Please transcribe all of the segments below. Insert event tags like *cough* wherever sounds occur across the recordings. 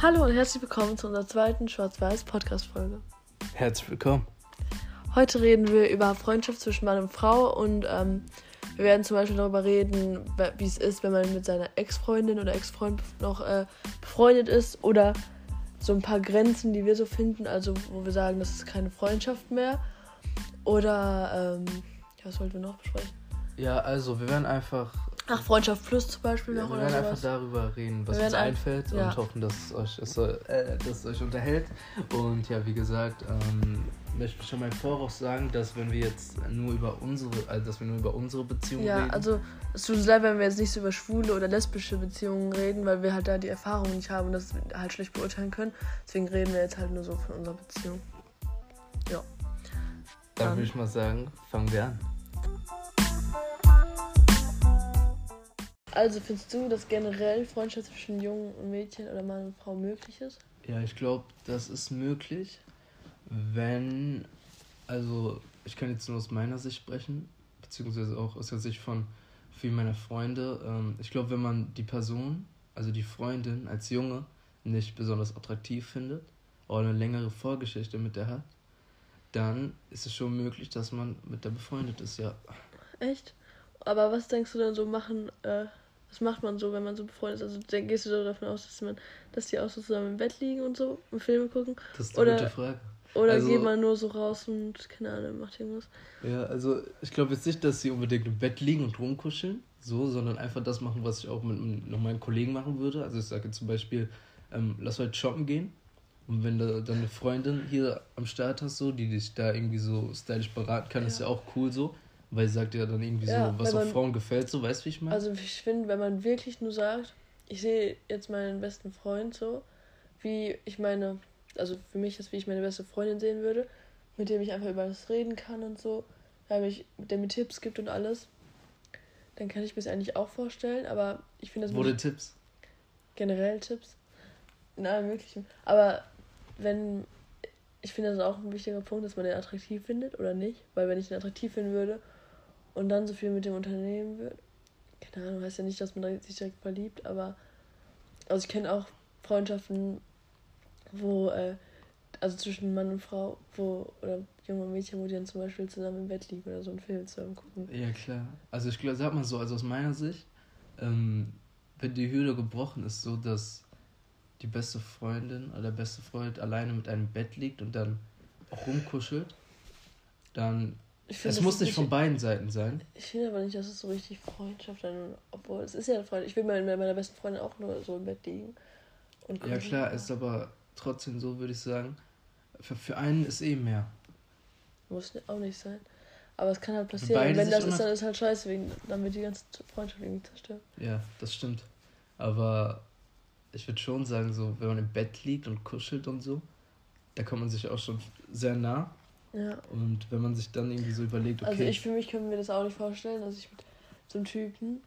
Hallo und herzlich willkommen zu unserer zweiten Schwarz-Weiß-Podcast-Folge. Herzlich willkommen. Heute reden wir über Freundschaft zwischen Mann und Frau und ähm, wir werden zum Beispiel darüber reden, wie es ist, wenn man mit seiner Ex-Freundin oder Ex-Freund noch äh, befreundet ist oder so ein paar Grenzen, die wir so finden, also wo wir sagen, das ist keine Freundschaft mehr. Oder, ähm, ja, was wollten wir noch besprechen? Ja, also wir werden einfach Ach, Freundschaft Plus zum Beispiel noch. Ja, wir werden einfach darüber reden, was uns einfällt ja. und hoffen, dass es euch, es, äh, dass euch unterhält. Und ja, wie gesagt, ähm, möchte ich schon mal im Voraus sagen, dass wenn wir jetzt nur über unsere, also dass wir nur über unsere Beziehungen ja, reden. Ja, also es tut uns leid, wenn wir jetzt nicht so über schwule oder lesbische Beziehungen reden, weil wir halt da die Erfahrung nicht haben und das halt schlecht beurteilen können. Deswegen reden wir jetzt halt nur so von unserer Beziehung. Ja. Dann, Dann würde ich mal sagen, fangen wir an. Also findest du, dass generell Freundschaft zwischen Jungen und Mädchen oder Mann und Frau möglich ist? Ja, ich glaube, das ist möglich, wenn, also ich kann jetzt nur aus meiner Sicht sprechen, beziehungsweise auch aus der Sicht von vielen meiner Freunde. Ähm, ich glaube, wenn man die Person, also die Freundin als Junge, nicht besonders attraktiv findet oder eine längere Vorgeschichte mit der hat, dann ist es schon möglich, dass man mit der befreundet ist, ja. Echt? Aber was denkst du denn so machen, äh, was macht man so, wenn man so befreundet ist? Also gehst du so davon aus, dass man, dass die auch so zusammen im Bett liegen und so und Filme gucken? Das ist eine gute Frage. Oder also, geht man nur so raus und keine Ahnung, macht irgendwas? Ja, also ich glaube jetzt nicht, dass sie unbedingt im Bett liegen und rumkuscheln, so, sondern einfach das machen, was ich auch mit noch meinen Kollegen machen würde. Also ich sage zum Beispiel, ähm, lass heute shoppen gehen. Und wenn du dann eine Freundin hier am Start hast, so, die dich da irgendwie so stylisch beraten kann, ja. ist ja auch cool so. Weil sie sagt ja dann irgendwie ja, so, was auf Frauen gefällt, so, weißt du, wie ich meine? Also ich finde, wenn man wirklich nur sagt, ich sehe jetzt meinen besten Freund so, wie ich meine, also für mich ist, wie ich meine beste Freundin sehen würde, mit dem ich einfach über das reden kann und so, der, mich, der mir Tipps gibt und alles, dann kann ich mir es eigentlich auch vorstellen, aber ich finde das... Wurde Tipps? Generell Tipps. In allem Möglichen. Aber wenn... Ich finde das auch ein wichtiger Punkt, dass man den attraktiv findet oder nicht, weil wenn ich den attraktiv finden würde und dann so viel mit dem Unternehmen wird. Keine Ahnung, heißt ja nicht, dass man sich direkt verliebt, aber also ich kenne auch Freundschaften, wo, äh, also zwischen Mann und Frau, wo, oder junge Mädchen, wo die dann zum Beispiel zusammen im Bett liegen oder so einen Film zusammen gucken. Ja, klar. Also ich glaube, sag mal so, also aus meiner Sicht, ähm, wenn die Hürde gebrochen ist, so dass die beste Freundin oder der beste Freund alleine mit einem Bett liegt und dann auch rumkuschelt, dann Find, es muss nicht von beiden Seiten sein. Ich finde aber nicht, dass es so richtig Freundschaft dann, obwohl es ist ja eine Freundschaft. Ich will mit meiner besten Freundin auch nur so im Bett liegen. Und ja klar, ist aber trotzdem so, würde ich sagen. Für, für einen ist eh mehr. Muss auch nicht sein. Aber es kann halt passieren. Wenn das ist, dann ist halt scheiße, wegen, dann wird die ganze Freundschaft irgendwie zerstört. Ja, das stimmt. Aber ich würde schon sagen, so, wenn man im Bett liegt und kuschelt und so, da kommt man sich auch schon sehr nah. Ja. Und wenn man sich dann irgendwie so überlegt, okay. Also ich für mich können mir das auch nicht vorstellen, dass ich mit so einem Typen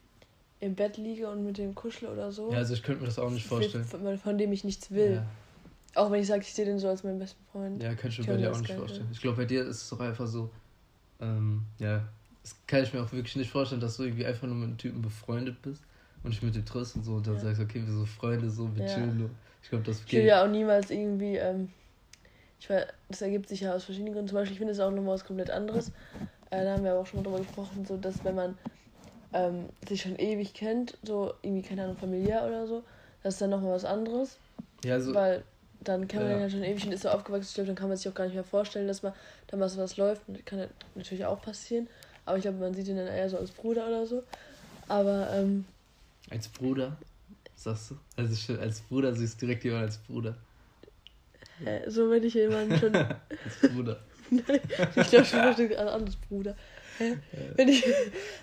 im Bett liege und mit dem kuschle oder so. Ja, also ich könnte mir das auch nicht vorstellen. Von, von dem ich nichts will. Ja. Auch wenn ich sage, ich sehe den so als meinen besten Freund. Ja, könnte ich mir bei dir auch nicht vorstellen. Ich glaube, bei dir ist es doch einfach so, ähm, ja, das kann ich mir auch wirklich nicht vorstellen, dass du irgendwie einfach nur mit einem Typen befreundet bist und ich mit dem triffst und so und dann ja. sagst, okay, wir sind so Freunde, so, wir ja. chillen. Ich glaube, das geht. Ich will ja auch niemals irgendwie, ähm, ich weiß, das ergibt sich ja aus verschiedenen Gründen. Zum Beispiel, ich finde es auch nochmal was komplett anderes. Äh, da haben wir aber auch schon mal drüber gesprochen, so dass wenn man ähm, sich schon ewig kennt, so irgendwie, keine Ahnung, familiär oder so, das ist dann nochmal was anderes. Ja, so. Weil dann kennt man ja. den ja schon ewig und ist so aufgewachsen, ich glaube, dann kann man sich auch gar nicht mehr vorstellen, dass man da mal was läuft. Und kann ja natürlich auch passieren. Aber ich glaube, man sieht ihn dann eher so als Bruder oder so. Aber, ähm. Als Bruder? Sagst du? Also als Bruder siehst du direkt jemand als Bruder. Hä? So wenn ich jemanden schon. *laughs* als Bruder. Nein, *laughs* ich glaube schon ein anderes Bruder. Hä? Wenn ich.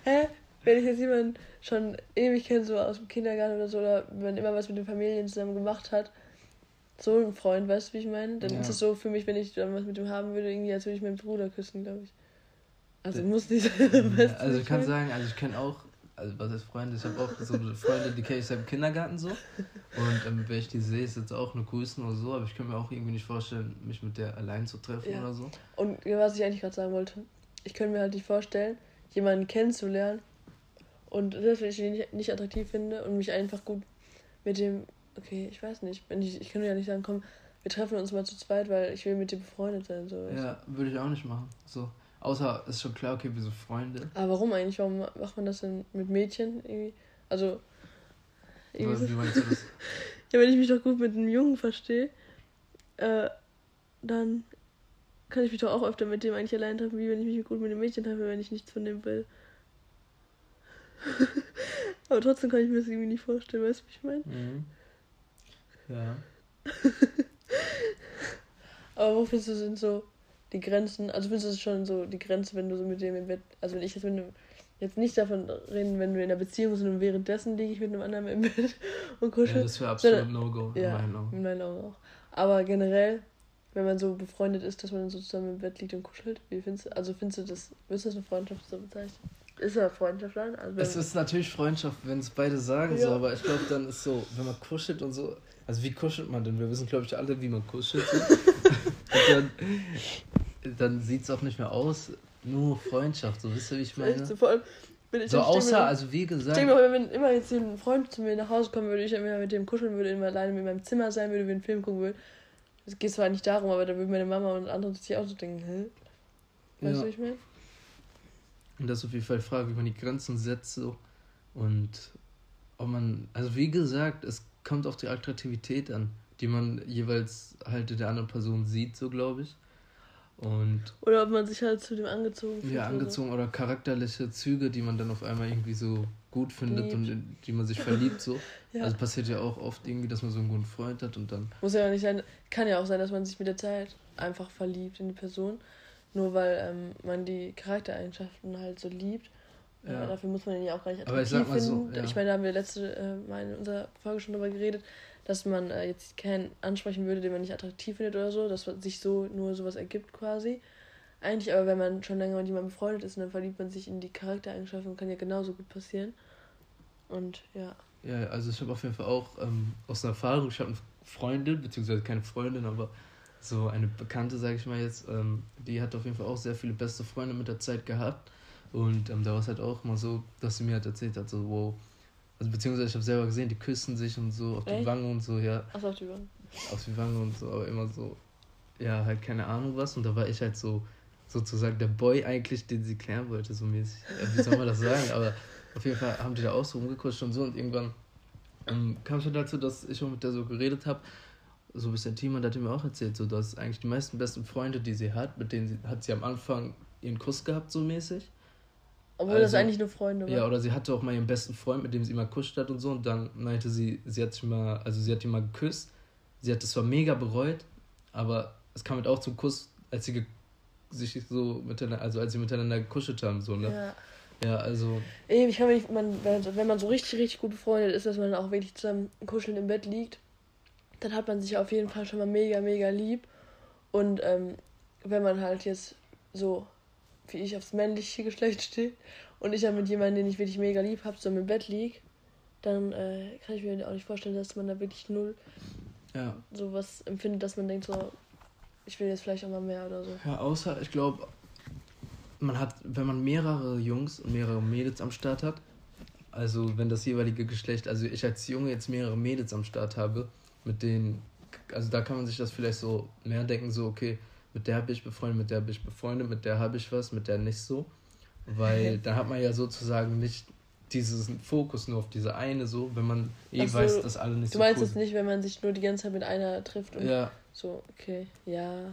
Hä? Wenn ich jetzt jemanden schon ewig kenne, so aus dem Kindergarten oder so, oder wenn immer was mit den Familien zusammen gemacht hat, so ein Freund, weißt du, wie ich meine? Dann ja. ist es so für mich, wenn ich dann was mit ihm haben würde, irgendwie, als würde ich meinen Bruder küssen, glaube ich. Also muss nicht sein. *laughs* Ja, also ich kann sagen, also ich kenne auch, also was heißt Freunde, ich habe auch so Freunde, die kenne ich seit dem Kindergarten so. Und ähm, wenn ich die sehe, ist jetzt auch eine Grüßen oder so, aber ich kann mir auch irgendwie nicht vorstellen, mich mit der allein zu treffen ja. oder so. Und was ich eigentlich gerade sagen wollte, ich könnte mir halt nicht vorstellen, jemanden kennenzulernen und selbst wenn ich ihn nicht, nicht attraktiv finde und mich einfach gut mit dem okay, ich weiß nicht. Wenn ich, ich kann ja nicht sagen, komm, wir treffen uns mal zu zweit, weil ich will mit dir befreundet sein. So. Ja, würde ich auch nicht machen. So. Außer ist schon klar, okay, wir sind Freunde. Aber warum eigentlich? Warum macht man das denn mit Mädchen irgendwie? Also. Irgendwie wie meinst du das? *laughs* ja, wenn ich mich doch gut mit einem Jungen verstehe, äh, dann kann ich mich doch auch öfter mit dem eigentlich allein treffen, wie wenn ich mich gut mit einem Mädchen treffe, wenn ich nichts von dem will. *laughs* Aber trotzdem kann ich mir das irgendwie nicht vorstellen, weißt du, wie ich meine? Mhm. Ja. *laughs* Aber wo findest du sind so die Grenzen? Also findest du es schon so die Grenze, wenn du so mit dem im Bett, also wenn ich jetzt mit einem, jetzt nicht davon reden, wenn wir in einer Beziehung sind und währenddessen liege ich mit einem anderen im Bett *laughs* und kuschel. Ja, das wäre absolut No-Go in ja, meinen Augen. In meinen Augen auch. Aber generell, wenn man so befreundet ist, dass man dann so zusammen im Bett liegt und kuschelt, wie findest du, also findest du das, würdest du das eine Freundschaft so bezeichnen? Ist ja Freundschaft dann? Also es ist natürlich Freundschaft, wenn es beide sagen, ja. so, aber ich glaube, dann ist so, wenn man kuschelt und so, also wie kuschelt man denn? Wir wissen, glaube ich, alle, wie man kuschelt. *laughs* So. dann dann sieht es auch nicht mehr aus, nur Freundschaft, so wisst ihr, wie ich meine? So, vor allem, bin ich so außer, mir, also wie gesagt. Ich denke mal, wenn immer jetzt ein Freund zu mir nach Hause kommen würde, ich immer mit dem kuscheln würde, immer alleine in meinem Zimmer sein würde, wir einen Film gucken würden. Es geht zwar nicht darum, aber da würden meine Mama und andere sich auch so denken, hä? Weißt ja. du, wie ich meine? Und das ist auf jeden Fall die Frage, wie man die Grenzen setzt so. und ob man, also wie gesagt, es kommt auf die Attraktivität an, die man jeweils halt in der anderen Person sieht, so glaube ich. Und oder ob man sich halt zu dem angezogen fühlt. Ja, angezogen oder, oder charakterliche Züge, die man dann auf einmal irgendwie so gut findet Liebt. und in die man sich verliebt so. *laughs* ja. Also passiert ja auch oft irgendwie, dass man so einen guten Freund hat und dann. Muss ja auch nicht sein, kann ja auch sein, dass man sich mit der Zeit einfach verliebt in die Person. Nur weil ähm, man die Charaktereigenschaften halt so liebt. Ja. dafür muss man ihn ja auch gar nicht attraktiv Aber ich sag mal finden. So, ja. Ich meine, da haben wir letzte äh, Mal in unserer Folge schon drüber geredet, dass man äh, jetzt keinen ansprechen würde, den man nicht attraktiv findet oder so, dass sich so nur sowas ergibt quasi. Eigentlich aber, wenn man schon länger mit jemandem befreundet ist, dann verliebt man sich in die Charaktereigenschaften, kann ja genauso gut passieren. Und ja. Ja, also ich habe auf jeden Fall auch ähm, aus einer Erfahrung, ich habe eine Freundin, beziehungsweise keine Freundin, aber so eine Bekannte, sage ich mal jetzt, ähm, die hat auf jeden Fall auch sehr viele beste Freunde mit der Zeit gehabt. Und ähm, da war es halt auch mal so, dass sie mir halt erzählt hat, so, wow, also beziehungsweise ich habe selber gesehen, die küssen sich und so auf Echt? die Wange und so, ja. Ach, auf die Wange. Auf die Wange und so, aber immer so, ja, halt keine Ahnung was. Und da war ich halt so, sozusagen der Boy eigentlich, den sie klären wollte, so mäßig. Wie soll man das sagen? *laughs* Aber auf jeden Fall haben die da auch so rumgekuscht und so und irgendwann ähm, kam schon dazu, dass ich auch mit der so geredet habe. So ein bisschen Team und hat mir auch erzählt, so dass eigentlich die meisten besten Freunde, die sie hat, mit denen sie, hat sie am Anfang ihren Kuss gehabt, so mäßig. Obwohl also, das eigentlich nur Freunde waren. Ja, oder sie hatte auch mal ihren besten Freund, mit dem sie immer kuscht hat und so. Und dann meinte sie, sie hat sich mal, also sie hat ihn mal geküsst. Sie hat das zwar mega bereut, aber es kam halt auch zum Kuss, als sie sich so miteinander, also als sie miteinander gekuschelt haben, so, ne? Ja. Ja, also. Eben, ich kann mir nicht, man, wenn man so richtig, richtig gut befreundet ist, dass man auch wirklich zusammen kuscheln im Bett liegt, dann hat man sich auf jeden Fall schon mal mega, mega lieb. Und ähm, wenn man halt jetzt so wie ich aufs männliche Geschlecht stehe und ich ja mit jemandem, den ich wirklich mega lieb habe, so im Bett liege, dann äh, kann ich mir auch nicht vorstellen, dass man da wirklich null ja. sowas empfindet, dass man denkt so, ich will jetzt vielleicht auch mal mehr oder so. Ja, außer, ich glaube, man hat, wenn man mehrere Jungs und mehrere Mädels am Start hat, also wenn das jeweilige Geschlecht, also ich als Junge jetzt mehrere Mädels am Start habe, mit denen, also da kann man sich das vielleicht so mehr denken, so, okay, mit der bin ich befreundet, mit der bin ich befreundet, mit der habe ich was, mit der nicht so. Weil da hat man ja sozusagen nicht diesen Fokus nur auf diese eine so, wenn man eh so, weiß, dass alle nicht du so Du meinst es nicht, wenn man sich nur die ganze Zeit mit einer trifft und ja. so, okay, ja.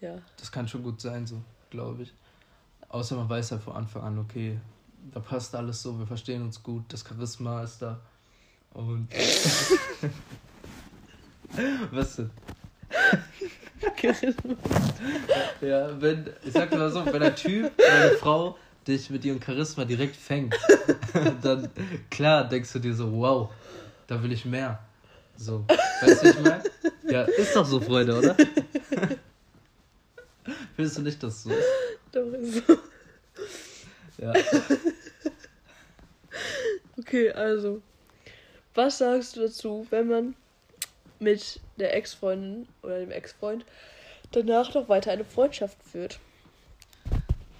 Ja. Das kann schon gut sein, so, glaube ich. Außer man weiß ja von Anfang an, okay, da passt alles so, wir verstehen uns gut, das Charisma ist da. Und. *laughs* *laughs* Was denn? *laughs* ja, wenn, ich sag dir mal so, wenn ein Typ oder eine Frau dich mit ihrem Charisma direkt fängt, *laughs* dann klar denkst du dir so, wow, da will ich mehr. So, weißt du, ich meine? Ja, ist doch so, Freunde, oder? Findest du nicht, dass so ist? Doch, ist so. Ja. Okay, also. Was sagst du dazu, wenn man mit der Ex-Freundin oder dem Ex-Freund danach noch weiter eine Freundschaft führt.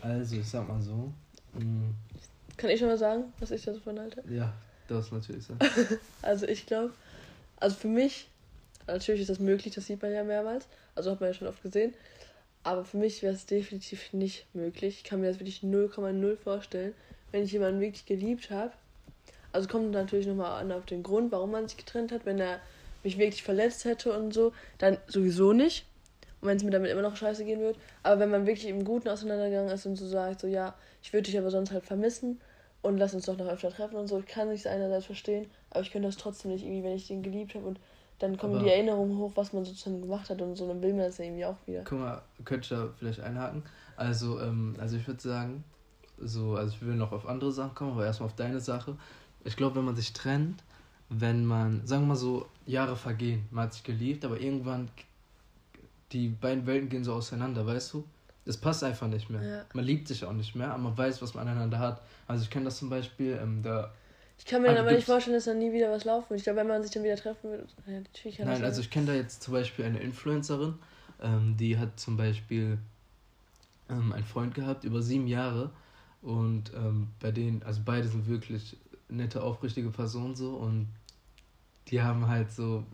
Also, ich sag mal so. Mh. Kann ich schon mal sagen, was ich da so von halte? Ja. Das natürlich sein. *laughs* also ich glaube, also für mich, natürlich ist das möglich, das sieht man ja mehrmals, also hat man ja schon oft gesehen, aber für mich wäre es definitiv nicht möglich. Ich kann mir das wirklich 0,0 vorstellen, wenn ich jemanden wirklich geliebt habe. Also kommt natürlich nochmal an auf den Grund, warum man sich getrennt hat. Wenn er mich wirklich verletzt hätte und so, dann sowieso nicht. Und wenn es mir damit immer noch scheiße gehen wird. Aber wenn man wirklich im Guten auseinandergegangen ist und so sagt, so ja, ich würde dich aber sonst halt vermissen und lass uns doch noch öfter treffen und so, kann ich es einerseits verstehen, aber ich könnte das trotzdem nicht irgendwie, wenn ich den geliebt habe und dann kommen aber die Erinnerungen hoch, was man sozusagen gemacht hat und so, dann will man das ja irgendwie auch wieder. Guck mal, könnte ich da vielleicht einhaken? Also, ähm, also ich würde sagen, so, also ich will noch auf andere Sachen kommen, aber erstmal auf deine Sache. Ich glaube, wenn man sich trennt, wenn man, sagen wir mal so, Jahre vergehen, man hat sich geliebt, aber irgendwann die beiden Welten gehen so auseinander, weißt du? Es passt einfach nicht mehr. Ja. Man liebt sich auch nicht mehr, aber man weiß, was man aneinander hat. Also ich kenne das zum Beispiel, ähm, da. Ich kann mir dann aber nicht vorstellen, dass dann nie wieder was laufen wird. Ich glaube, wenn man sich dann wieder treffen würde, ja, natürlich Nein, also ich kenne da jetzt zum Beispiel eine Influencerin, ähm, die hat zum Beispiel ähm, einen Freund gehabt über sieben Jahre und ähm, bei denen, also beide sind wirklich nette, aufrichtige Personen so und die haben halt so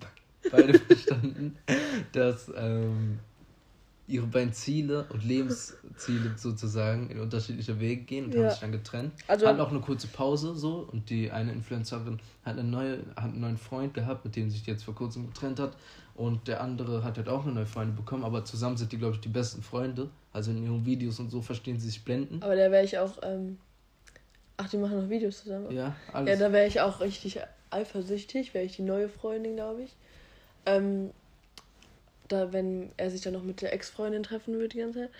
*laughs* beide verstanden, dass ähm, ihre beiden Ziele und Lebensziele sozusagen in unterschiedliche Wege gehen und ja. haben sich dann getrennt. Also hatten auch eine kurze Pause so und die eine Influencerin hat, eine neue, hat einen neuen Freund gehabt, mit dem sie sich jetzt vor kurzem getrennt hat und der andere hat halt auch eine neue Freundin bekommen, aber zusammen sind die, glaube ich, die besten Freunde. Also in ihren Videos und so verstehen sie sich blenden. Aber da wäre ich auch, ähm... ach, die machen noch Videos zusammen. Ja, alles. Ja, da wäre ich auch richtig eifersüchtig, wäre ich die neue Freundin, glaube ich. Ähm, da, wenn er sich dann noch mit der Ex-Freundin treffen würde die ganze Zeit.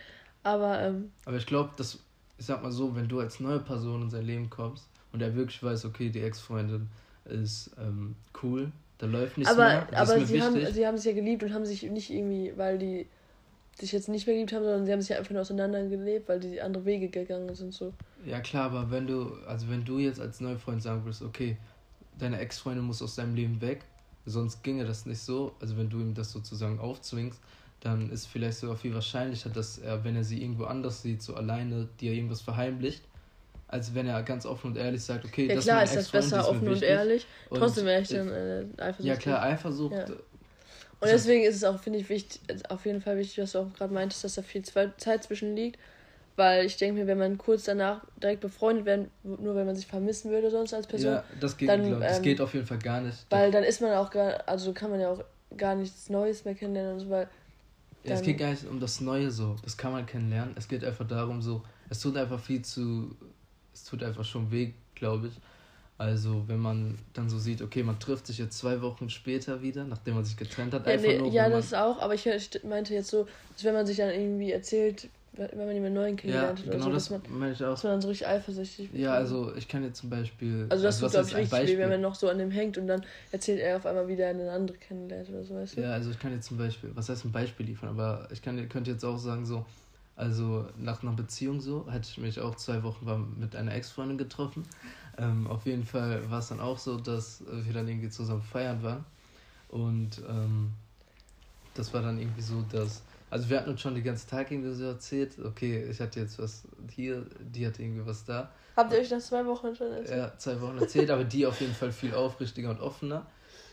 Aber, ähm, Aber ich glaube, dass, ich sag mal so, wenn du als neue Person in sein Leben kommst und er wirklich weiß, okay, die Ex-Freundin ist ähm, cool, da läuft nichts aber, mehr. Das aber sie haben, sie haben sich ja geliebt und haben sich nicht irgendwie, weil die sich jetzt nicht mehr geliebt haben, sondern sie haben sich einfach nur auseinandergelebt, weil die andere Wege gegangen sind so. Ja klar, aber wenn du, also wenn du jetzt als Neufreund sagen würdest, okay, deine Ex-Freundin muss aus deinem Leben weg, Sonst ginge das nicht so. Also wenn du ihm das sozusagen aufzwingst, dann ist vielleicht sogar viel wahrscheinlicher, dass er, wenn er sie irgendwo anders sieht, so alleine dir irgendwas verheimlicht, als wenn er ganz offen und ehrlich sagt, okay, ja, das klar, ist, ist das besser offen und ehrlich. Und Trotzdem wäre ich dann äh, Eifersucht. Ja klar, Eifersucht. Ja. Und deswegen ist es auch, finde ich, wichtig, auf jeden Fall wichtig, was du auch gerade meintest, dass da viel Zeit zwischen liegt. Weil ich denke mir, wenn man kurz danach direkt befreundet wäre, nur wenn man sich vermissen würde sonst als Person. Ja, das geht, dann, glaub, das ähm, geht auf jeden Fall gar nicht. Weil dann ist man auch gar, also kann man ja auch gar nichts Neues mehr kennenlernen und so, weil. Ja, es geht gar nicht um das Neue so. Das kann man kennenlernen. Es geht einfach darum, so, es tut einfach viel zu. Es tut einfach schon weh, glaube ich. Also, wenn man dann so sieht, okay, man trifft sich jetzt zwei Wochen später wieder, nachdem man sich getrennt hat. Ja, nee, nur, ja das auch, aber ich, meinte jetzt so, dass wenn man sich dann irgendwie erzählt, wenn man jemanden neuen kennenlernt ja, genau so, das dass man, meine ich auch. Dass man dann so richtig eifersüchtig wird. Ja, also ich kann jetzt zum Beispiel. Also das also, tut, glaube ich, richtig weh, wenn man noch so an dem hängt und dann erzählt er auf einmal wieder eine andere kennenlernt oder so, weißt du? Ja, also ich kann jetzt zum Beispiel, was heißt ein Beispiel liefern, aber ich kann, könnte jetzt auch sagen, so, also nach einer Beziehung so, hatte ich mich auch zwei Wochen mit einer Ex-Freundin getroffen. Ähm, auf jeden Fall war es dann auch so, dass wir dann irgendwie zusammen feiern waren. Und ähm, das war dann irgendwie so, dass also wir hatten uns schon den ganzen Tag irgendwie so erzählt, okay, ich hatte jetzt was hier, die hatte irgendwie was da. Habt ihr euch das zwei Wochen schon erzählt? Ja, zwei Wochen erzählt, aber die auf jeden Fall viel aufrichtiger und offener.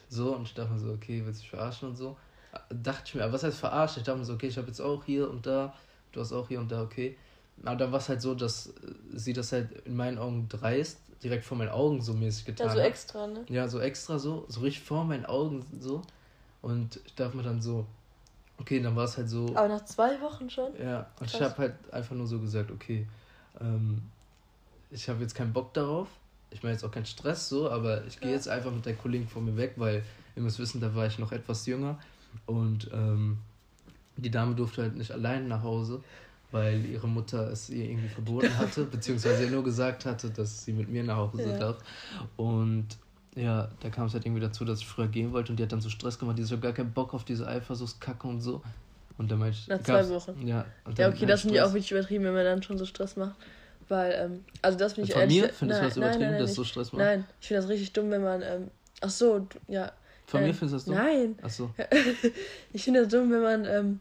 So, und ich dachte mir so, okay, willst du dich verarschen und so. Dachte ich mir, aber was heißt verarschen? Ich dachte mir so, okay, ich habe jetzt auch hier und da, du hast auch hier und da, okay. Aber dann war es halt so, dass sie das halt in meinen Augen dreist, direkt vor meinen Augen so mäßig getan hat. Ja, so extra, ne? Ja, so extra so, so richtig vor meinen Augen so. Und ich dachte mir dann so, Okay, dann war es halt so. Aber nach zwei Wochen schon? Ja, und Krass. ich habe halt einfach nur so gesagt, okay, ähm, ich habe jetzt keinen Bock darauf. Ich meine jetzt auch keinen Stress so, aber ich gehe ja. jetzt einfach mit der Kollegin von mir weg, weil ihr müsst wissen, da war ich noch etwas jünger und ähm, die Dame durfte halt nicht allein nach Hause, weil ihre Mutter es ihr irgendwie verboten *laughs* hatte, beziehungsweise ihr nur gesagt hatte, dass sie mit mir nach Hause ja. darf. Und ja, da kam es halt irgendwie dazu, dass ich früher gehen wollte und die hat dann so Stress gemacht, die hat gar keinen Bock auf diese Eifersuchtskacke und so. Und dann meinte ich. Nach zwei Wochen. Ja, ja okay, das finde ich auch wirklich übertrieben, wenn man dann schon so Stress macht. Weil, ähm, also das finde ich Von mir findest du das übertrieben, nein, nein, dass so Stress macht? Nein, ich finde das richtig dumm, wenn man, ähm, ach so, ja. Von äh, mir findest du das dumm? Nein. Ach so. *laughs* ich finde das dumm, wenn man, ähm,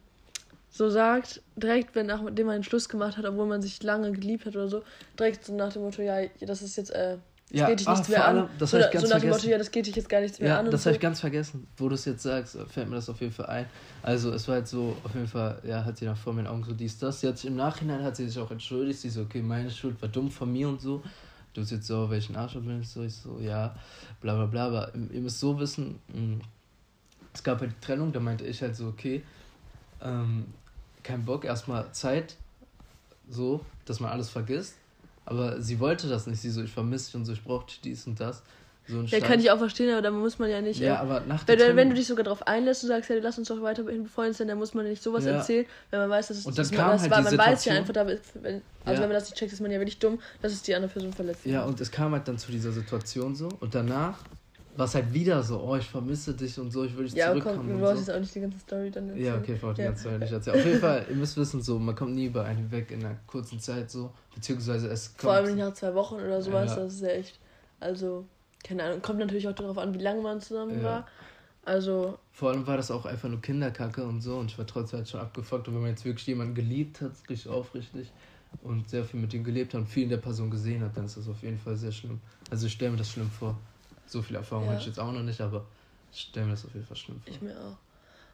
so sagt, direkt, wenn nachdem man einen Schluss gemacht hat, obwohl man sich lange geliebt hat oder so, direkt so nach dem Motto, ja, das ist jetzt, äh, Das ja, geht dich nichts ah, mehr allem, an. Das so, ich ganz so nach dem Motto, ja, das geht dich jetzt gar nichts mehr ja, an. Das habe ich ganz vergessen. Wo du es jetzt sagst, fällt mir das auf jeden Fall ein. Also es war halt so, auf jeden Fall, ja, hat sie nach vor meinen Augen so dies, das. Jetzt im Nachhinein hat sie sich auch entschuldigt. Sie so, okay, meine Schuld war dumm von mir und so. Du bist jetzt so, welchen Arsch bin ich so? Ich so, ja, bla bla bla. Aber ihr müsst so wissen, hm, es gab halt die Trennung, da meinte ich halt so, okay, ähm, kein Bock, erstmal Zeit, so, dass man alles vergisst. Aber sie wollte das nicht. Sie so, ich vermisse dich und so, ich brauchte dies und das. So ja, kann ich auch verstehen, aber da muss man ja nicht. Ja, aber nach wenn, wenn, wenn du dich sogar darauf einlässt und sagst, ja, lass uns doch weiterhin befreundet sein, dann muss man nicht sowas ja. erzählen, wenn man weiß, dass es und dann das, kam halt war. Man Situation, weiß ja einfach, da, wenn, also ja. wenn man das nicht checkt, ist man ja wirklich dumm, dass es die andere Person verletzt. Ja, und es kam halt dann zu dieser Situation so und danach war es halt wieder so, oh, ich vermisse dich und so, ich will dich ja, zurückkommen. Ja, komm, du brauchst so. jetzt auch nicht die ganze Story dann erzählen. Ja, okay, ich brauche die ganze Story nicht erzählen. Auf jeden Fall, ihr müsst wissen, so, man kommt nie über einen weg in einer kurzen Zeit so, beziehungsweise es kommt... Vor allem nicht nach zwei Wochen oder sowas, ja. das ist ja echt, also, keine Ahnung, kommt natürlich auch darauf an, wie lange man zusammen ja. war. Also... Vor allem war das auch einfach nur Kinderkacke und so und ich war trotzdem halt schon abgefuckt und wenn man jetzt wirklich jemanden geliebt hat, richtig aufrichtig und sehr viel mit ihm gelebt hat und viel in der Person gesehen hat, dann ist das auf jeden Fall sehr schlimm. Also ich stelle mir das schlimm vor. So viel Erfahrung ja. hatte ich jetzt auch noch nicht, aber ich stelle mir das auf jeden Fall schlimm vor. Ich mir auch.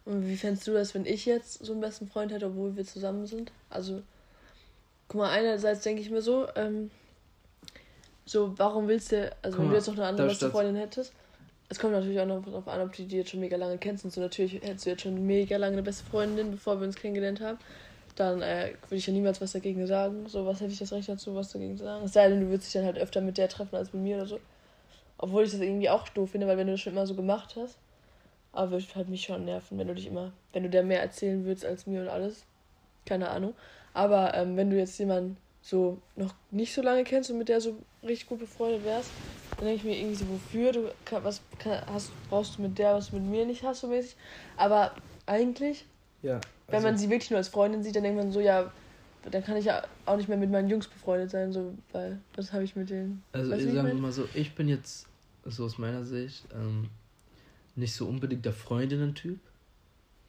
Und wie fändest du das, wenn ich jetzt so einen besten Freund hätte, obwohl wir zusammen sind? Also, guck mal, einerseits denke ich mir so, ähm, so, warum willst du, also guck wenn du jetzt noch eine andere beste Freundin hättest, es kommt natürlich auch noch darauf an, ob du die jetzt schon mega lange kennst und so. Natürlich hättest du jetzt schon mega lange eine beste Freundin, bevor wir uns kennengelernt haben. Dann äh, würde ich ja niemals was dagegen sagen. So, was hätte ich das Recht dazu, was dagegen zu sagen? Es sei denn, du würdest dich dann halt öfter mit der treffen als mit mir oder so. Obwohl ich das irgendwie auch doof finde, weil wenn du das schon immer so gemacht hast, aber würde halt mich schon nerven, wenn du dich immer, wenn du der mehr erzählen würdest als mir und alles. Keine Ahnung. Aber ähm, wenn du jetzt jemanden so noch nicht so lange kennst und mit der so richtig gut befreundet wärst, dann denke ich mir irgendwie so, wofür? Du was hast, brauchst du mit der, was du mit mir nicht hast, so mäßig. Aber eigentlich, ja, also wenn man sie wirklich nur als Freundin sieht, dann denkt man so, ja, dann kann ich ja auch nicht mehr mit meinen Jungs befreundet sein, so, weil was habe ich mit denen. Also weißt, sagen wir mal so, ich bin jetzt so aus meiner Sicht, ähm, nicht so unbedingt der Freundinnen-Typ.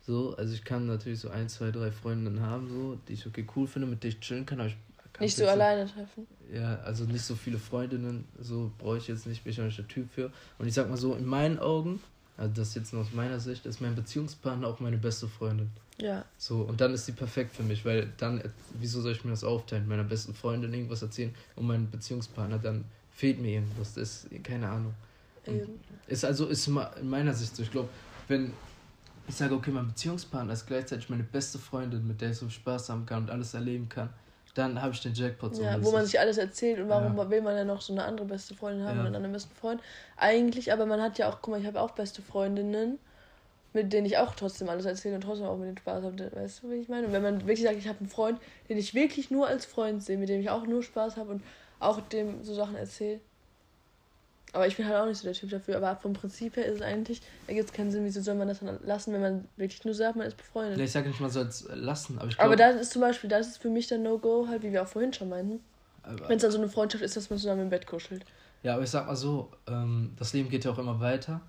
So, also ich kann natürlich so ein, zwei, drei Freundinnen haben, so, die ich okay cool finde, mit denen ich chillen kann, aber ich kann nicht so alleine treffen. Ja, also nicht so viele Freundinnen, so brauche ich jetzt nicht, bin ich auch nicht der Typ für. Und ich sag mal so, in meinen Augen, also das jetzt nur aus meiner Sicht, ist mein Beziehungspartner auch meine beste Freundin. Ja. So, und dann ist sie perfekt für mich, weil dann, wieso soll ich mir das aufteilen? Meiner besten Freundin irgendwas erzählen und meinen Beziehungspartner, dann fehlt mir irgendwas. Das ist, keine Ahnung. Eben. Ist also ist in meiner Sicht so. Ich glaube, wenn ich sage, okay, mein Beziehungspartner ist gleichzeitig meine beste Freundin, mit der ich so Spaß haben kann und alles erleben kann, dann habe ich den Jackpot so. Ja, wo man sich alles erzählt und warum ja. will man ja noch so eine andere beste Freundin haben ja. oder einen besten Freund. Eigentlich, aber man hat ja auch, guck mal, ich habe auch beste Freundinnen, mit denen ich auch trotzdem alles erzähle und trotzdem auch mit denen Spaß habe. Weißt du, wie ich meine? Und wenn man wirklich sagt, ich habe einen Freund, den ich wirklich nur als Freund sehe, mit dem ich auch nur Spaß habe und auch dem so Sachen erzähle, aber ich bin halt auch nicht so der Typ dafür. Aber vom Prinzip her ist es eigentlich, da gibt es keinen Sinn, wieso soll man das dann lassen, wenn man wirklich nur sagt, man ist befreundet. Nee, ich sage nicht, man soll es lassen. Aber, ich glaub, aber das ist zum Beispiel, das ist für mich der No-Go, halt, wie wir auch vorhin schon meinten. Wenn es dann so eine Freundschaft ist, dass man zusammen im Bett kuschelt. Ja, aber ich sag mal so, ähm, das Leben geht ja auch immer weiter.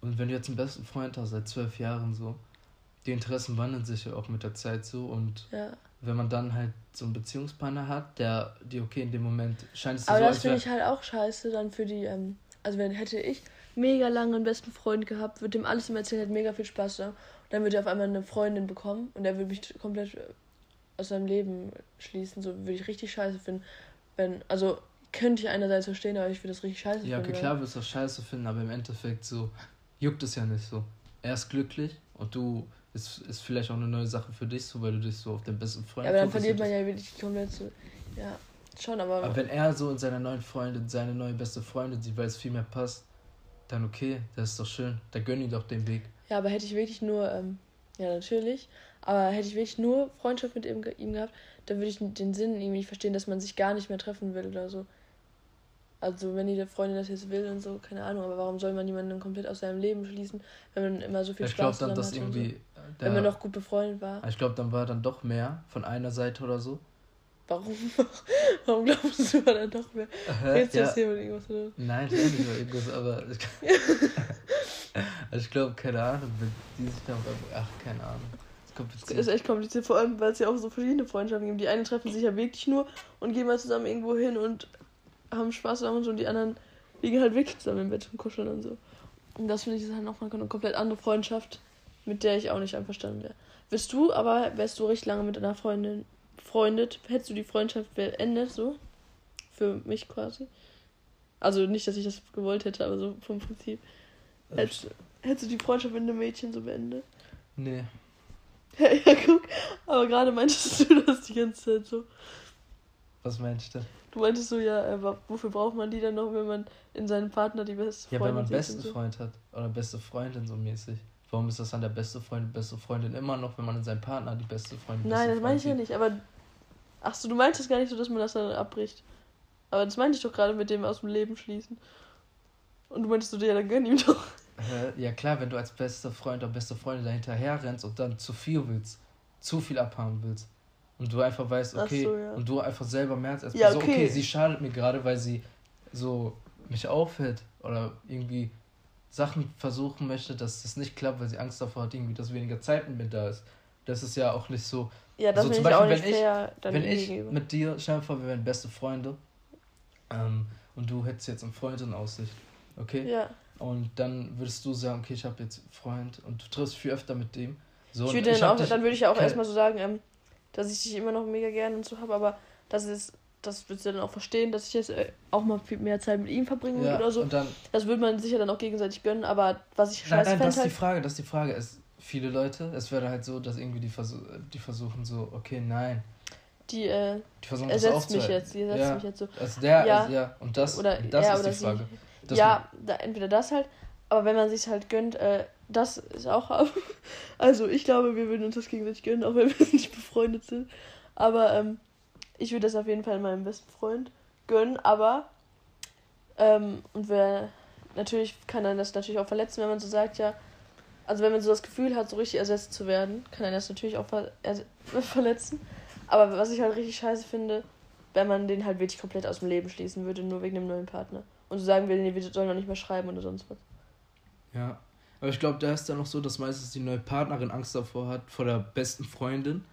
Und wenn du jetzt einen besten Freund hast, seit zwölf Jahren so, die Interessen wandeln sich ja auch mit der Zeit so und ja wenn man dann halt so einen Beziehungspartner hat, der die okay in dem Moment scheint es Aber so, das finde ich halt auch scheiße dann für die, ähm, also wenn hätte ich mega lange einen besten Freund gehabt, würde dem alles immer erzählen, hat mega viel Spaß da. Und dann würde er auf einmal eine Freundin bekommen und er würde mich komplett aus seinem Leben schließen. So würde ich richtig scheiße finden. Wenn, also könnte ich einerseits verstehen, aber ich würde das richtig scheiße finden. Ja, okay, klar wirst du das scheiße finden, aber im Endeffekt so juckt es ja nicht so. Er ist glücklich und du ist, ist vielleicht auch eine neue Sache für dich, so weil du dich so auf den besten Freund Ja, aber dann verliert man ja wirklich komplett so. Ja, schon, aber. Aber wenn er so in seiner neuen Freundin seine neue beste Freundin sieht, weil es viel mehr passt, dann okay, das ist doch schön. Da gönn ihm doch den Weg. Ja, aber hätte ich wirklich nur, ähm, ja, natürlich, aber hätte ich wirklich nur Freundschaft mit ihm, ihm gehabt, dann würde ich den Sinn irgendwie nicht verstehen, dass man sich gar nicht mehr treffen will oder so. Also wenn die Freundin das jetzt will und so, keine Ahnung, aber warum soll man jemanden komplett aus seinem Leben schließen, wenn man immer so viel ich Spaß glaub, dann, dass irgendwie so? der, wenn man noch gut befreundet war. Ich glaube, dann war dann doch mehr von einer Seite oder so. Warum? *laughs* Warum glaubst du, war dann doch mehr? Jetzt ja. hier mit irgendwas oder? Nein, nicht über irgendwas, aber ich, *laughs* ich glaube, keine Ahnung, wenn die sich dann ach, keine Ahnung. Das ist echt kompliziert, vor allem, weil es ja auch so verschiedene Freundschaften gibt. Die einen treffen sich ja wirklich nur und gehen mal zusammen irgendwo hin und haben Spaß zusammen und so und die anderen liegen halt wirklich zusammen im Bett und kuscheln und so. Und das finde ich ist halt nochmal eine komplett andere Freundschaft, mit der ich auch nicht einverstanden wäre. Wirst du aber, wärst du recht lange mit einer Freundin befreundet, hättest du die Freundschaft beendet, so? Für mich quasi. Also nicht, dass ich das gewollt hätte, aber so vom Prinzip. Hättest, hättest du die Freundschaft mit einem Mädchen so beendet? Nee. Ja, *laughs* ja, guck. Aber gerade meintest du das die ganze Zeit so. Was meinst du? Du meintest so, ja, äh, wofür braucht man die dann noch, wenn man in seinem Partner die beste Freundin hat? Ja, wenn man einen besten so? Freund hat. Oder beste Freundin so mäßig. Warum ist das dann der beste Freund, beste Freundin immer noch, wenn man in seinem Partner die beste Freundin Nein, das meine ich ja nicht, aber. Ach so, du meintest gar nicht so, dass man das dann abbricht. Aber das meinte ich doch gerade mit dem aus dem Leben schließen. Und du meintest so, ja, dann gönn ihm doch. Äh, ja, klar, wenn du als bester Freund oder beste Freundin dahinterher rennst und dann zu viel willst, zu viel abhaben willst. Und du einfach weißt, okay, so, ja. und du einfach selber merkst, als ja, okay. So, okay, sie schadet mir gerade, weil sie so mich aufhält oder irgendwie Sachen versuchen möchte, dass das nicht klappt, weil sie Angst davor hat, irgendwie, dass weniger Zeit mit mir da ist. Das ist ja auch nicht so. Ja, das also zum Beispiel, wenn ich, wenn ich mit dir, stell dir vor, wir wären beste Freunde ähm, und du hättest jetzt einen Freund in Aussicht, okay? Ja. Und dann würdest du sagen, okay, ich habe jetzt einen Freund und du triffst viel öfter mit dem. So, ich würde dann, auch, dann würde ich auch erstmal so sagen, ähm, dass ich dich immer noch mega gerne und so habe, aber das ist das würdest du dann auch verstehen, dass ich jetzt äh, auch mal viel mehr Zeit mit ihm verbringen ja, oder so. Dann, das würde man sicher dann auch gegenseitig gönnen, aber was ich scheiße Nein, nein, das ist halt, die Frage, das ist die Frage. Es, viele Leute, es wäre halt so, dass irgendwie die, versuch, die versuchen so, okay, nein. Die, äh, die versuchen ersetzt mich jetzt, die ersetzt ja, mich jetzt so. Also der, ja, also, ja, und das, oder, das ja, ist die Frage. Sie, ja, da, entweder das halt, aber wenn man sich halt gönnt, äh, das ist auch. also ich glaube, wir würden uns das gegenseitig gönnen, auch wenn wir *laughs* nicht befreundet sind. Aber ähm, ich würde das auf jeden Fall meinem besten Freund gönnen, aber ähm, und wer natürlich kann dann das natürlich auch verletzen, wenn man so sagt, ja, also wenn man so das Gefühl hat, so richtig ersetzt zu werden, kann er das natürlich auch ver *laughs* verletzen. Aber was ich halt richtig scheiße finde, wenn man den halt wirklich komplett aus dem Leben schließen würde, nur wegen dem neuen Partner. Und so sagen will, nee, wir sollen noch nicht mehr schreiben oder sonst was. Ja, aber ich glaube, da ist dann noch so, dass meistens die neue Partnerin Angst davor hat, vor der besten Freundin.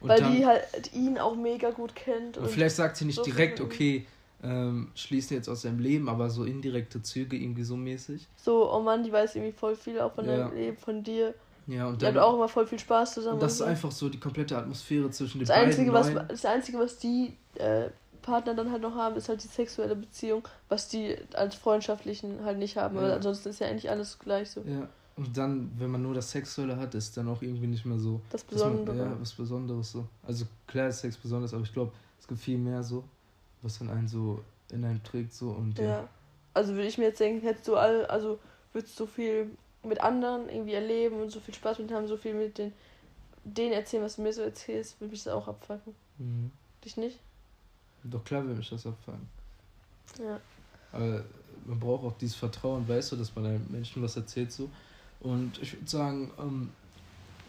Und Weil dann, die halt ihn auch mega gut kennt. Und, und vielleicht sagt sie nicht so direkt, okay, ähm, schließen jetzt aus seinem Leben, aber so indirekte Züge irgendwie so mäßig. So, oh Mann, die weiß irgendwie voll viel auch von ja. deinem Leben, von dir. Ja, und dann, die hat auch immer voll viel Spaß zusammen. Und das ist einfach so die komplette Atmosphäre zwischen den das beiden. Einzige, was, das Einzige, was die äh, Partner dann halt noch haben, ist halt die sexuelle Beziehung, was die als freundschaftlichen halt nicht haben. Ja. Aber ansonsten ist ja eigentlich alles gleich so. Ja. Und dann, wenn man nur das Sexuelle hat, ist dann auch irgendwie nicht mehr so. Das Besondere. Man, ja, was Besonderes so. Also klar ist Sex besonders, aber ich glaube, es gibt viel mehr so, was dann einen so in einem trägt so und ja. ja. Also würde ich mir jetzt denken, hättest du all, also würdest du viel mit anderen irgendwie erleben und so viel Spaß mit haben, so viel mit den denen erzählen, was du mir so erzählst, würde mich das auch abfangen. Mhm. Dich nicht? Doch klar würde mich das abfangen. Ja. Aber man braucht auch dieses Vertrauen, weißt du, dass man einem Menschen was erzählt so. Und ich würde sagen, ähm,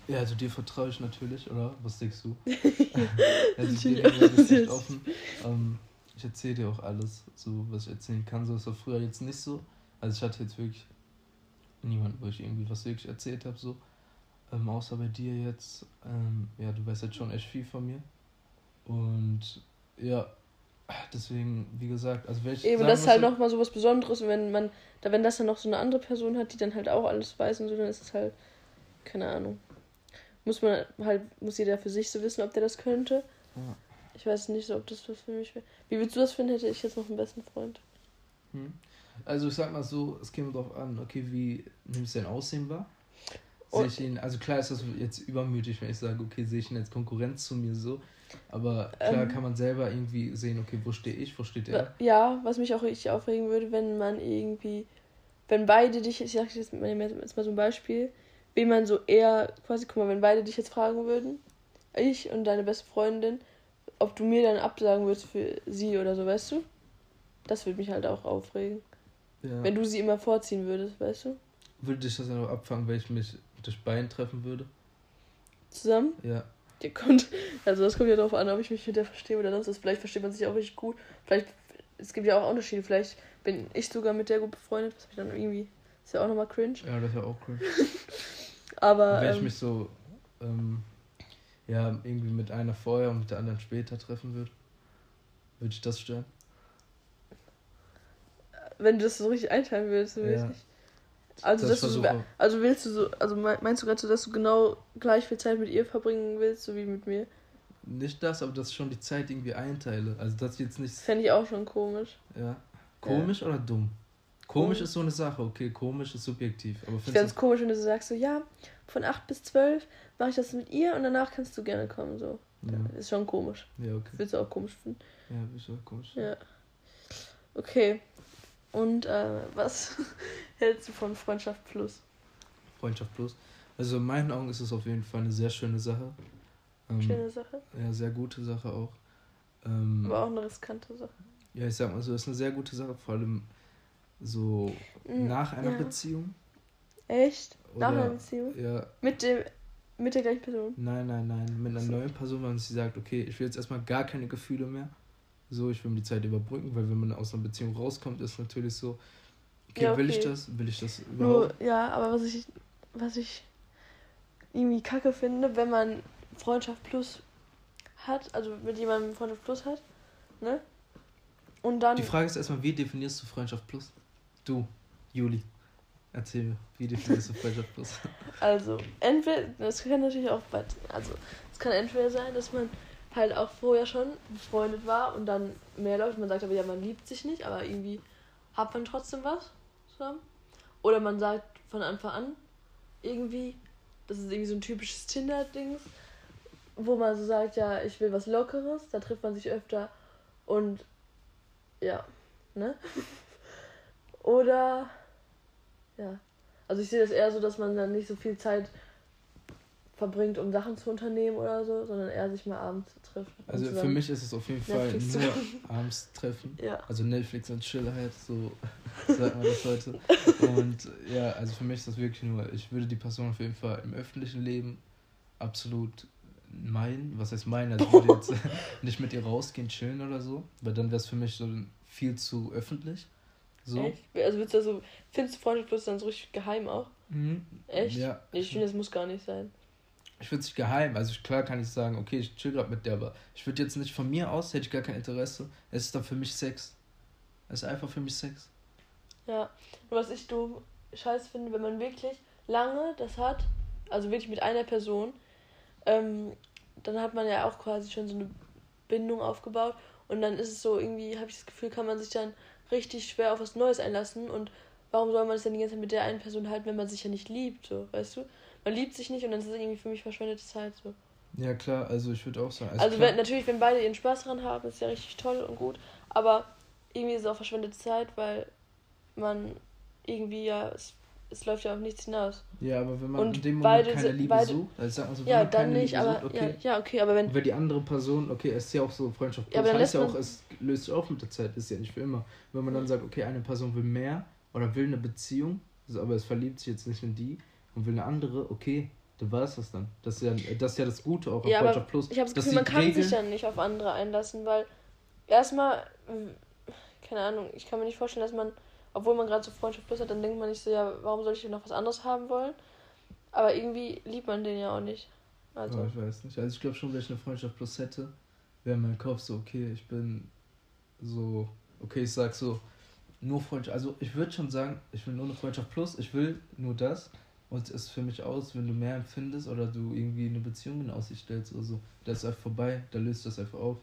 ja, also dir vertraue ich natürlich, oder? Was denkst du? also ich bin offen. Ähm, ich erzähle dir auch alles, so was ich erzählen kann. So das war früher jetzt nicht so. Also ich hatte jetzt wirklich niemanden, wo ich irgendwie was wirklich erzählt habe, so. Ähm, außer bei dir jetzt. Ähm, ja, du weißt jetzt schon echt viel von mir. Und ja, deswegen, wie gesagt, also welche. Eben, das ist halt nochmal so was Besonderes, wenn man, da wenn das dann noch so eine andere Person hat, die dann halt auch alles weiß und so, dann ist es halt, keine Ahnung. Muss man halt, muss jeder für sich so wissen, ob der das könnte. Ja. Ich weiß nicht so, ob das was für mich wäre. Wie würdest du das finden, hätte ich jetzt noch einen besten Freund? Hm. Also ich sag mal so, es käme darauf an, okay, wie nimmst du dein Aussehen wahr? Sehe ich ihn, also klar ist das jetzt übermütig, wenn ich sage, okay, sehe ich ihn als Konkurrenz zu mir so. Aber klar ähm, kann man selber irgendwie sehen, okay, wo stehe ich, wo steht er? Ja, was mich auch richtig aufregen würde, wenn man irgendwie, wenn beide dich, ich sage jetzt, jetzt mal so ein Beispiel, wie man so eher, quasi, guck mal, wenn beide dich jetzt fragen würden, ich und deine beste Freundin, ob du mir dann absagen würdest für sie oder so, weißt du? Das würde mich halt auch aufregen. Ja. Wenn du sie immer vorziehen würdest, weißt du? Würde dich das dann auch abfangen, wenn ich mich durch Bein treffen würde? Zusammen? Ja. Der kommt, also das kommt ja darauf an, ob ich mich mit der verstehe oder sonst was. Vielleicht versteht man sich auch richtig gut. Vielleicht, es gibt ja auch Unterschiede. Vielleicht bin ich sogar mit der gut befreundet, was mich dann irgendwie, ist ja auch nochmal cringe. Ja, das ist ja auch cringe. *laughs* Aber. Wenn ähm, ich mich so, ähm, ja, irgendwie mit einer vorher und mit der anderen später treffen würde, würde ich das stören? wenn du das so richtig einteilen willst, so ja. richtig. Also, das dass du, also willst du so, also meinst du gerade so, dass du genau gleich viel Zeit mit ihr verbringen willst, so wie mit mir? Nicht das, aber dass ich schon die Zeit irgendwie einteile. Also, dass ich jetzt nicht. Fände ich auch schon komisch. Ja. Komisch ja. oder dumm? Komisch ist so eine Sache, okay, komisch ist subjektiv. Aber ich finde es komisch, wenn du so sagst, so, ja, von 8 bis 12 mache ich das mit ihr und danach kannst du gerne kommen, so. Ja. Ja, ist schon komisch. Ja, okay. Willst du auch komisch finden? Ja, willst du auch komisch. Ja. Okay. Und äh, was *laughs* hältst du von Freundschaft Plus? Freundschaft Plus? Also in meinen Augen ist es auf jeden Fall eine sehr schöne Sache. Ähm, schöne Sache? Ja, sehr gute Sache auch. Ähm, Aber auch eine riskante Sache. Ja, ich sag mal so, ist eine sehr gute Sache, vor allem so mm, nach einer ja. Beziehung. Echt? Oder, nach einer Beziehung? Ja. Mit dem mit der gleichen Person? Nein, nein, nein. Mit einer neuen Person, wenn sie sagt, okay, ich will jetzt erstmal gar keine Gefühle mehr. So, ich will die Zeit überbrücken, weil wenn man aus einer Beziehung rauskommt, ist natürlich so, okay, ja, okay. will ich das? Will ich das überhaupt? Nur, ja, aber was ich, was ich irgendwie kacke finde, wenn man Freundschaft plus hat, also mit jemandem Freundschaft plus hat, ne? Und dann. Die Frage ist erstmal, wie definierst du Freundschaft plus? Du, Juli. Erzähl mir, wie definierst du Freundschaft plus? *laughs* Also, entweder, das kann natürlich auch, also, es kann entweder sein, dass man halt auch vorher schon befreundet war und dann mehr läuft. Man sagt aber, ja, man liebt sich nicht, aber irgendwie hat man trotzdem was zusammen. Oder man sagt von Anfang an irgendwie, das ist irgendwie so ein typisches Tinder-Ding, wo man so sagt, ja, ich will was Lockeres, da trifft man sich öfter und ja, ne? *laughs* Oder ja. Also ich sehe das eher so, dass man dann nicht so viel Zeit verbringt, um Sachen zu unternehmen oder so, sondern eher sich mal abends trifft. Also für mich ist es auf jeden Fall nur *laughs* abends treffen. Ja. Also Netflix und Chill halt, so *laughs* sagt man das heute. Und ja, also für mich ist das wirklich nur, ich würde die Person auf jeden Fall im öffentlichen Leben absolut meinen. Was heißt meinen? Also ich würde jetzt *laughs* nicht mit ihr rausgehen, chillen oder so, weil dann wäre es für mich so viel zu öffentlich. So. Echt? Also willst du so, findest du Freundschaft plus dann so richtig geheim auch? Mhm. Echt? Ja. Ich finde, das muss gar nicht sein. Ich würde es nicht geheim, also klar kann ich sagen, okay, ich chill gerade mit der, aber ich würde jetzt nicht von mir aus, hätte ich gar kein Interesse. Es ist dann für mich Sex. Es ist einfach für mich Sex. Ja, und was ich dumm scheiße finde, wenn man wirklich lange das hat, also wirklich mit einer Person, ähm, dann hat man ja auch quasi schon so eine Bindung aufgebaut und dann ist es so, irgendwie habe ich das Gefühl, kann man sich dann richtig schwer auf was Neues einlassen und warum soll man es dann die ganze Zeit mit der einen Person halten, wenn man sich ja nicht liebt, so, weißt du? Man liebt sich nicht und dann ist es irgendwie für mich verschwendete Zeit, so. Ja, klar, also ich würde auch sagen. Also, also wenn, natürlich, wenn beide ihren Spaß dran haben, ist ja richtig toll und gut, aber irgendwie ist es auch verschwendete Zeit, weil man irgendwie ja, es, es läuft ja auf nichts hinaus. Ja, aber wenn man und in dem Moment keine Liebe beide, sucht, also sagen wir so, ja, dann nicht, Liebe aber sucht, okay, ja, ja, okay, aber wenn. Weil die andere Person, okay, es ist ja auch so Freundschaft, ja, das heißt ja auch, es löst sich auf mit der Zeit, ist ja nicht für immer. Wenn man dann sagt, okay, eine Person will mehr oder will eine Beziehung, also, aber es verliebt sich jetzt nicht in die und will eine andere, okay, dann war es das dann. Das ist ja das, ist ja das Gute auch ja, an Freundschaft Plus. Ich habe das Gefühl, man kann Regeln... sich dann nicht auf andere einlassen, weil erstmal, keine Ahnung, ich kann mir nicht vorstellen, dass man, obwohl man gerade so Freundschaft Plus hat, dann denkt man nicht so, ja, warum soll ich noch was anderes haben wollen? Aber irgendwie liebt man den ja auch nicht. Also. Oh, ich weiß nicht. Also ich glaube schon, wenn ich eine Freundschaft Plus hätte, wäre mein Kopf so, okay, ich bin so, okay, ich sag so, nur Freundschaft. Also ich würde schon sagen, ich will nur eine Freundschaft plus, ich will nur das. Und es ist für mich aus, wenn du mehr empfindest oder du irgendwie eine Beziehung in Aussicht stellst oder so, das ist einfach vorbei, da löst das einfach auf.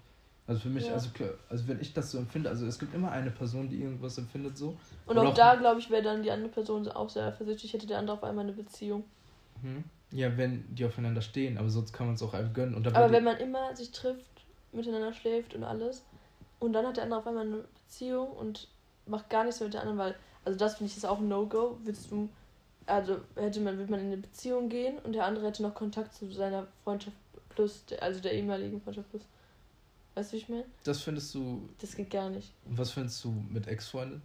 Also für mich, ja. also klar, also wenn ich das so empfinde, also es gibt immer eine Person, die irgendwas empfindet so. Und, auch, auch, da, glaube ich, wäre dann die andere Person auch sehr eifersüchtig, hätte der andere auf einmal eine Beziehung. Mhm. Ja, wenn die aufeinander stehen, aber sonst kann man es auch einem gönnen. aber wenn man immer sich trifft, miteinander schläft und alles, und dann hat der andere auf einmal eine Beziehung und macht gar nichts mit der anderen, weil, also das finde ich ist auch ein No-Go. Würdest du, also hätte man, würde man in eine Beziehung gehen und der andere hätte noch Kontakt zu seiner Freundschaft plus, also der ehemaligen Freundschaft plus. Weißt du, wie ich meine? Das findest du. Das geht gar nicht. Und was findest du mit Ex-Freunden?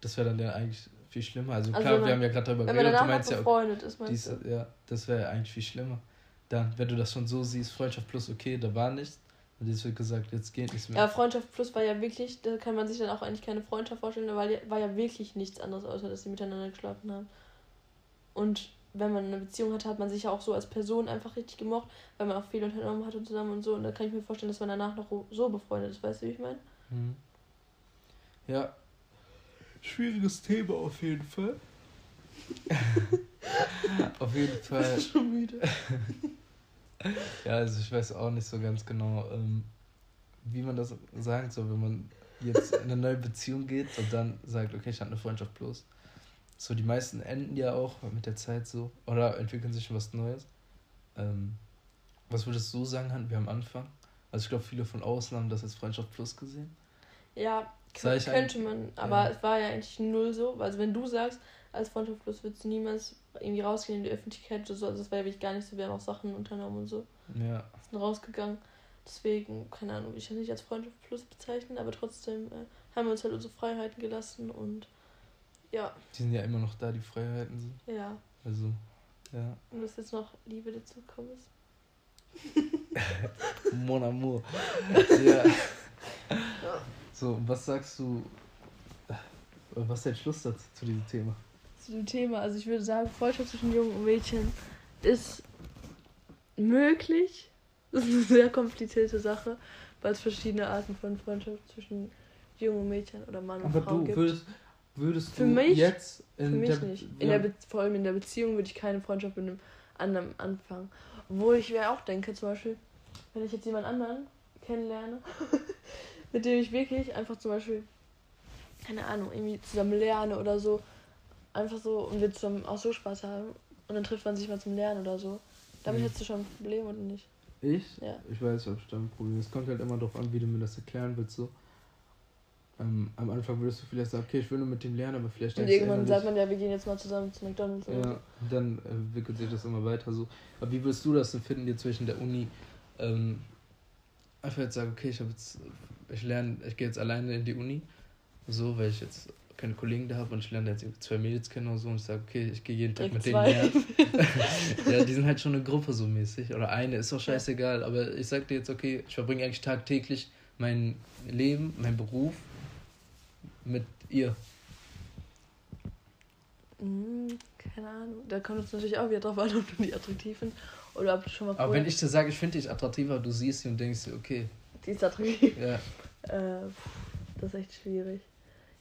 Das wäre dann ja eigentlich viel schlimmer. Also, also klar, man, wir haben ja gerade darüber geredet. Du meinst ja, okay, ist, meinst dies, ja, das wäre eigentlich viel schlimmer. Dann, wenn du das schon so siehst, Freundschaft plus, okay, da war nichts. Und jetzt wird gesagt, jetzt geht nichts mehr. Ja, Freundschaft Plus war ja wirklich, da kann man sich dann auch eigentlich keine Freundschaft vorstellen, da war, war ja wirklich nichts anderes, außer dass sie miteinander geschlafen haben. Und wenn man eine Beziehung hat, hat man sich ja auch so als Person einfach richtig gemocht, weil man auch viel unternommen hat und zusammen und so. Und da kann ich mir vorstellen, dass man danach noch so befreundet ist, weißt du, wie ich meine? Mhm. Ja, schwieriges Thema auf jeden Fall. *laughs* auf jeden Fall. *laughs* Ich bin schon müde. *laughs* ja, also ich weiß auch nicht so ganz genau, ähm, wie man das sagen soll, wenn man jetzt in eine neue Beziehung geht und dann sagt, okay, ich habe eine Freundschaft bloß. So, die meisten enden ja auch mit der Zeit so oder entwickeln sich schon was Neues. Ähm, was würdest du sagen, Han, wir am Anfang? Also ich glaube, viele von außen haben das als Freundschaft plus gesehen. Ja, könnte man, aber ja. es war ja eigentlich null so. Also wenn du sagst, als Freundschaft plus würdest du niemals irgendwie rausgehen in die Öffentlichkeit oder so, also das war ja wirklich gar nicht so, wir haben auch Sachen unternommen und so. Ja. Sind rausgegangen. Deswegen, keine Ahnung, ich kann nicht als Freundschaft plus bezeichnen, aber trotzdem äh, haben wir uns halt unsere Freiheiten gelassen und ja. Die sind ja immer noch da, die Freiheiten sind. Ja. Also, ja. Und dass jetzt noch Liebe dazu kommen ist. *laughs* Mon amour. ja. So, was sagst du, was ist dein Schlusssatz zu diesem Thema? Zu dem Thema, also ich würde sagen, Freundschaft zwischen Jungen und Mädchen ist möglich. *laughs* Das ist eine sehr komplizierte Sache, weil es verschiedene Arten von Freundschaft zwischen Jungen und Mädchen oder Mann und Aber Frau du gibt. Würdest, würdest für du mich, jetzt in für mich der, nicht. In ja. der vor allem in der Beziehung würde ich keine Freundschaft mit einem anderen anfangen. Obwohl ich mir auch denke, zum Beispiel, wenn ich jetzt jemand anderen kennenlerne, *laughs* mit dem ich wirklich einfach zum Beispiel, keine Ahnung, irgendwie zusammen lerne oder so, einfach so und wir zusammen auch so Spaß haben und dann trifft man sich mal zum Lernen oder so. Damit mhm. hättest du schon ein Problem oder nicht? Ich? Ja. Ich weiß, ob ich da ein Problem Es kommt halt immer darauf an, wie du mir das erklären willst. So. Ähm, am Anfang würdest du vielleicht sagen, okay, ich will nur mit dem lernen, aber vielleicht. Und irgendwann sagt man ja, wir gehen jetzt mal zusammen zu McDonalds. Ja, dann äh, entwickelt sich das immer weiter so. Aber wie würdest du das denn finden, dir zwischen der Uni ähm, einfach jetzt sagen, okay, ich habe jetzt, ich lerne, ich gehe jetzt alleine in die Uni, so, weil ich jetzt keine Kollegen da habe und ich lerne jetzt zwei Mädels kennen und so und ich sage, okay, ich gehe jeden Tag mit zwei. denen lernen. *laughs* ja, die sind halt schon eine Gruppe so mäßig. Oder eine, ist auch scheißegal. Aber ich sag dir jetzt, okay, ich verbringe eigentlich tagtäglich mein Leben, mein Beruf mit ihr? Hm, keine Ahnung. Da kommt es natürlich auch wieder drauf an, ob du die attraktiv findest oder ob du schon mal. Aber wenn ich dir sage, ich finde dich attraktiver, du siehst sie und denkst okay. Die ist attraktiv. Ja. Äh, das ist echt schwierig.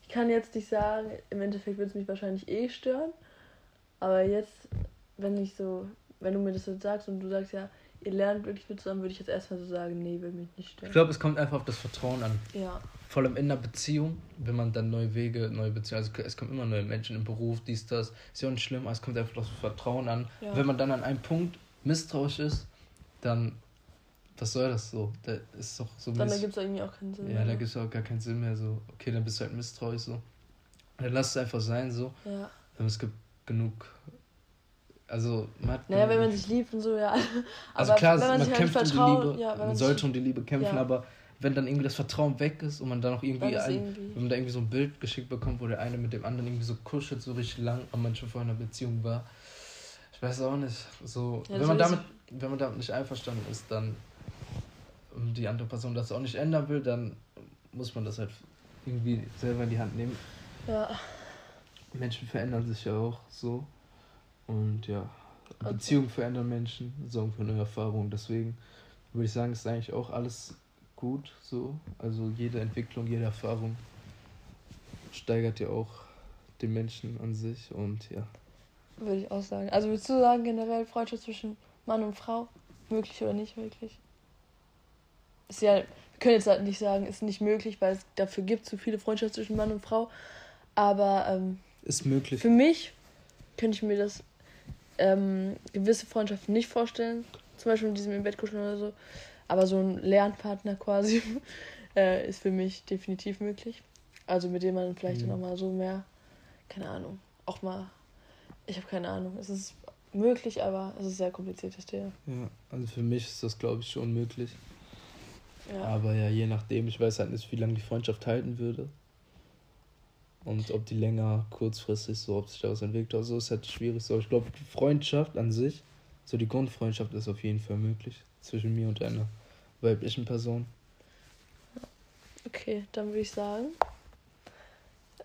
Ich kann jetzt nicht sagen, im Endeffekt würde es mich wahrscheinlich eh stören. Aber jetzt, wenn ich so, wenn du mir das jetzt sagst und du sagst ja, ihr lernt wirklich nur zusammen, würde ich jetzt erstmal so sagen, nee, will mich nicht stören. Ich glaube, es kommt einfach auf das Vertrauen an. Ja. Vor allem in einer Beziehung, wenn man dann neue Wege, neue Beziehungen, also es kommen immer neue Menschen im Beruf, dies, das, ist ja auch nicht schlimm, aber es kommt einfach auf das Vertrauen an. Ja. Wenn man dann an einem Punkt misstrauisch ist, dann, was soll das so? Da ist doch so Dann gibt es irgendwie auch keinen Sinn ja, mehr. Ja, da gibt es auch gar keinen Sinn mehr, so, okay, dann bist du halt misstrauisch, so. Dann lass es einfach sein, so. Ja. Es gibt genug also man hat naja, wenn man sich liebt und so, ja. *laughs* Also aber also klar, man, man kämpft halt um die Liebe, ja, man sollte um die Liebe kämpfen, ja. aber wenn dann irgendwie das Vertrauen weg ist und man dann auch irgendwie, ein, irgendwie, wenn man da irgendwie so ein Bild geschickt bekommt, wo der eine mit dem anderen irgendwie so kuschelt, so richtig lang, und man schon vor einer Beziehung war. Ich weiß auch nicht. So, ja, wenn man damit, wenn man damit nicht einverstanden ist, dann und die andere Person das auch nicht ändern will, dann muss man das halt irgendwie selber in die Hand nehmen. Ja. Menschen verändern sich ja auch so. Und ja, Beziehungen verändern Menschen, sorgen für neue Erfahrungen. Deswegen würde ich sagen, ist eigentlich auch alles gut so. Also jede Entwicklung, jede Erfahrung steigert ja auch den Menschen an sich und ja. Würde ich auch sagen. Also würdest du sagen, generell Freundschaft zwischen Mann und Frau, möglich oder nicht möglich? Ist ja, wir können jetzt halt nicht sagen, ist nicht möglich, weil es dafür gibt zu viele Freundschaften zwischen Mann und Frau. Aber ähm, ist möglich. Für mich könnte ich mir das ähm, gewisse Freundschaften nicht vorstellen. Zum Beispiel mit diesem im Bett kuscheln oder so. Aber so ein Lernpartner quasi *laughs* äh, ist für mich definitiv möglich. Also mit dem man vielleicht mhm. dann auch mal so mehr, keine Ahnung, auch mal, ich habe keine Ahnung. Es ist möglich, aber es ist sehr kompliziertes Thema. Ja, also für mich ist das, glaube ich, schon möglich. Ja. Aber ja, je nachdem, ich weiß halt nicht, wie lange die Freundschaft halten würde. Und ob die länger, kurzfristig, so, ob sich da was entwickelt oder so, ist halt schwierig. So, ich glaube, die Freundschaft an sich, so die Grundfreundschaft ist auf jeden Fall möglich zwischen mir und einer weiblichen Person. Okay, dann würde ich sagen.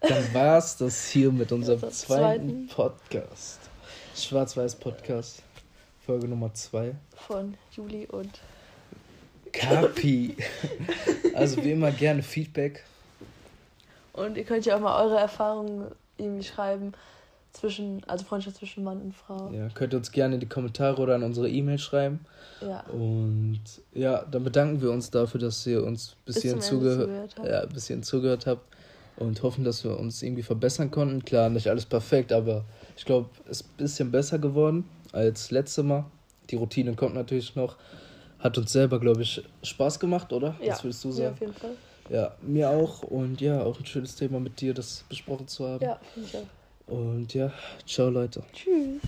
Dann war es das hier mit *laughs* unserem zweiten, zweiten Podcast. Schwarz-Weiß-Podcast. Folge Nummer 2. Von Juli und Kapi. Also wie immer gerne Feedback Und ihr könnt ja auch mal eure Erfahrungen irgendwie schreiben zwischen, also Freundschaft zwischen Mann und Frau. Ja, könnt ihr uns gerne in die Kommentare oder an unsere E-Mail schreiben. Ja. Und ja, dann bedanken wir uns dafür, dass ihr uns bis, Bis hierhin zugehört, zugehört habt. ja, bis hierhin zugehört habt und hoffen, dass wir uns irgendwie verbessern konnten. Klar, nicht alles perfekt, aber ich glaube, es ist ein bisschen besser geworden als letzte Mal. Die Routine kommt natürlich noch. Hat uns selber, glaube ich, Spaß gemacht, oder? Ja, Was würdest du ja, sagen? auf jeden Fall. Ja, mir auch. Und ja, auch ein schönes Thema mit dir, das besprochen zu haben. Ja, finde ich auch. Und ja, ciao Leute. Tschüss.